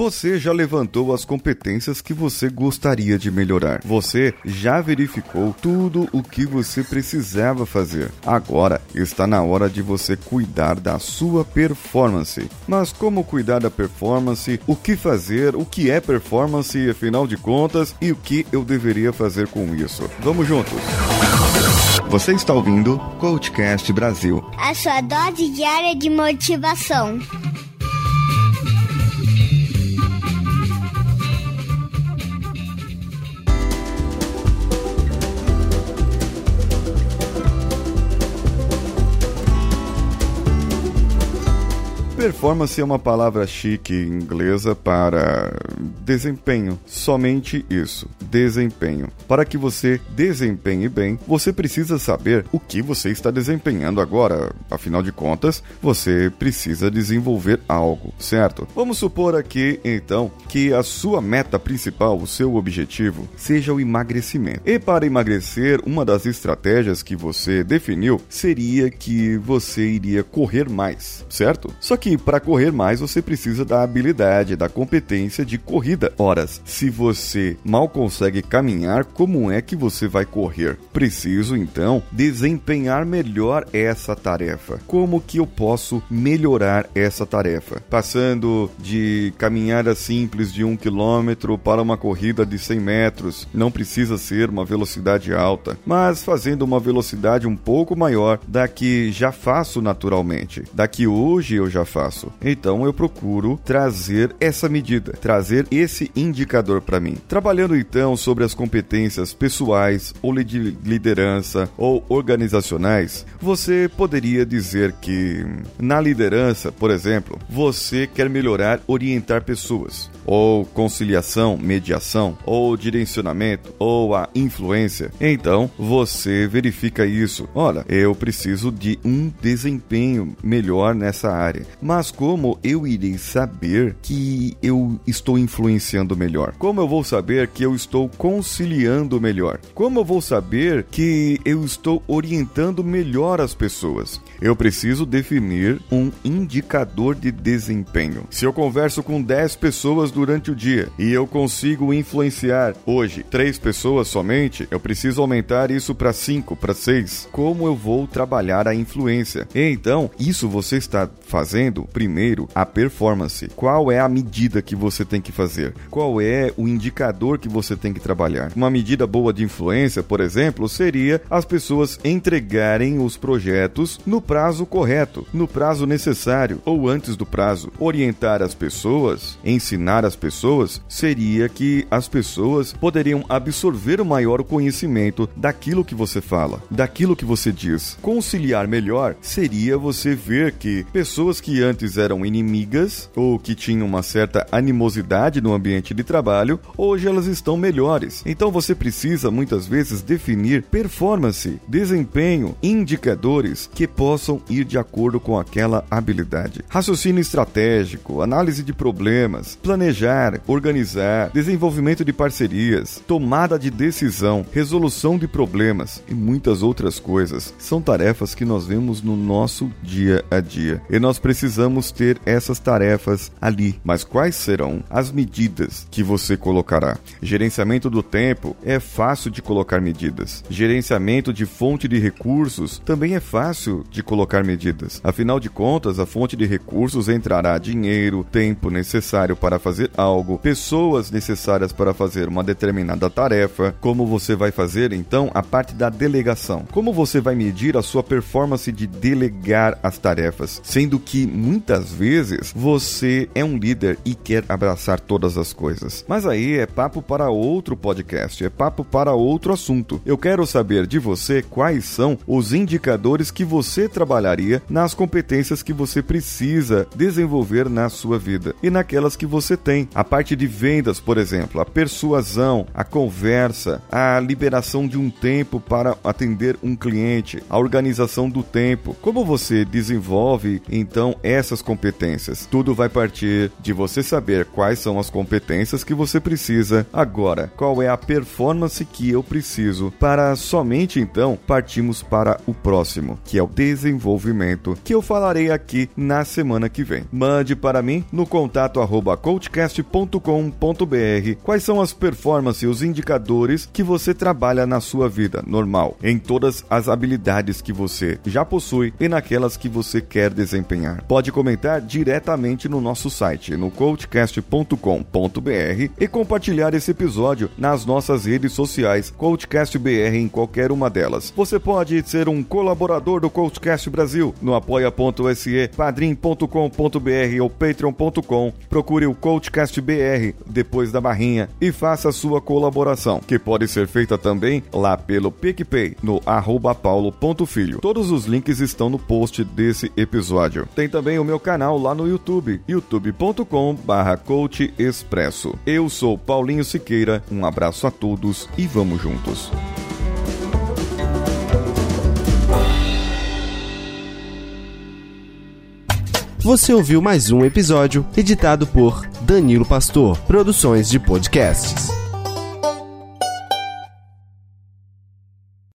Você já levantou as competências que você gostaria de melhorar. Você já verificou tudo o que você precisava fazer. Agora está na hora de você cuidar da sua performance. Mas como cuidar da performance? O que fazer? O que é performance, afinal de contas? E o que eu deveria fazer com isso? Vamos juntos! Você está ouvindo Coachcast Brasil a sua dose diária de motivação. Performance é uma palavra chique inglesa para desempenho. Somente isso, desempenho. Para que você desempenhe bem, você precisa saber o que você está desempenhando agora. Afinal de contas, você precisa desenvolver algo, certo? Vamos supor aqui, então, que a sua meta principal, o seu objetivo, seja o emagrecimento. E para emagrecer, uma das estratégias que você definiu seria que você iria correr mais, certo? Só que que para correr mais você precisa da habilidade, da competência de corrida. Horas, se você mal consegue caminhar, como é que você vai correr? Preciso então desempenhar melhor essa tarefa. Como que eu posso melhorar essa tarefa? Passando de caminhada simples de um quilômetro para uma corrida de 100 metros, não precisa ser uma velocidade alta, mas fazendo uma velocidade um pouco maior da que já faço naturalmente, da que hoje eu já faço faço. Então eu procuro trazer essa medida, trazer esse indicador para mim. Trabalhando então sobre as competências pessoais ou de liderança ou organizacionais, você poderia dizer que na liderança, por exemplo, você quer melhorar orientar pessoas, ou conciliação, mediação, ou direcionamento, ou a influência. Então você verifica isso. Olha, eu preciso de um desempenho melhor nessa área. Mas como eu irei saber que eu estou influenciando melhor? Como eu vou saber que eu estou conciliando melhor? Como eu vou saber que eu estou orientando melhor as pessoas? Eu preciso definir um indicador de desempenho. Se eu converso com 10 pessoas durante o dia e eu consigo influenciar hoje 3 pessoas somente, eu preciso aumentar isso para 5, para 6. Como eu vou trabalhar a influência? Então, isso você está fazendo primeiro, a performance. Qual é a medida que você tem que fazer? Qual é o indicador que você tem que trabalhar? Uma medida boa de influência, por exemplo, seria as pessoas entregarem os projetos no prazo correto, no prazo necessário ou antes do prazo. Orientar as pessoas, ensinar as pessoas, seria que as pessoas poderiam absorver o maior conhecimento daquilo que você fala, daquilo que você diz. Conciliar melhor seria você ver que pessoas que antes eram inimigas ou que tinham uma certa animosidade no ambiente de trabalho, hoje elas estão melhores. Então você precisa muitas vezes definir performance, desempenho, indicadores que possam ir de acordo com aquela habilidade. Raciocínio estratégico, análise de problemas, planejar, organizar, desenvolvimento de parcerias, tomada de decisão, resolução de problemas e muitas outras coisas são tarefas que nós vemos no nosso dia a dia. E nós precisamos precisamos ter essas tarefas ali. Mas quais serão as medidas que você colocará? Gerenciamento do tempo é fácil de colocar medidas. Gerenciamento de fonte de recursos também é fácil de colocar medidas. Afinal de contas, a fonte de recursos entrará dinheiro, tempo necessário para fazer algo, pessoas necessárias para fazer uma determinada tarefa. Como você vai fazer então a parte da delegação? Como você vai medir a sua performance de delegar as tarefas, sendo que muitas vezes você é um líder e quer abraçar todas as coisas. Mas aí é papo para outro podcast, é papo para outro assunto. Eu quero saber de você quais são os indicadores que você trabalharia nas competências que você precisa desenvolver na sua vida e naquelas que você tem. A parte de vendas, por exemplo, a persuasão, a conversa, a liberação de um tempo para atender um cliente, a organização do tempo. Como você desenvolve então essa essas competências. Tudo vai partir de você saber quais são as competências que você precisa agora, qual é a performance que eu preciso para somente então partimos para o próximo, que é o desenvolvimento, que eu falarei aqui na semana que vem. Mande para mim no contato arroba coachcast.com.br quais são as performances e os indicadores que você trabalha na sua vida normal, em todas as habilidades que você já possui e naquelas que você quer desempenhar. Pode comentar diretamente no nosso site, no coachcast.com.br e compartilhar esse episódio nas nossas redes sociais, CoachCastBR em qualquer uma delas. Você pode ser um colaborador do CoachCast Brasil no apoia.se, padrim.com.br ou patreon.com. Procure o CoachCast depois da barrinha e faça a sua colaboração, que pode ser feita também lá pelo PicPay no arroba paulo.filho. Todos os links estão no post desse episódio. Tem também o meu canal lá no YouTube, youtube.com barra Coach Expresso. Eu sou Paulinho Siqueira, um abraço a todos e vamos juntos. Você ouviu mais um episódio editado por Danilo Pastor, Produções de Podcasts.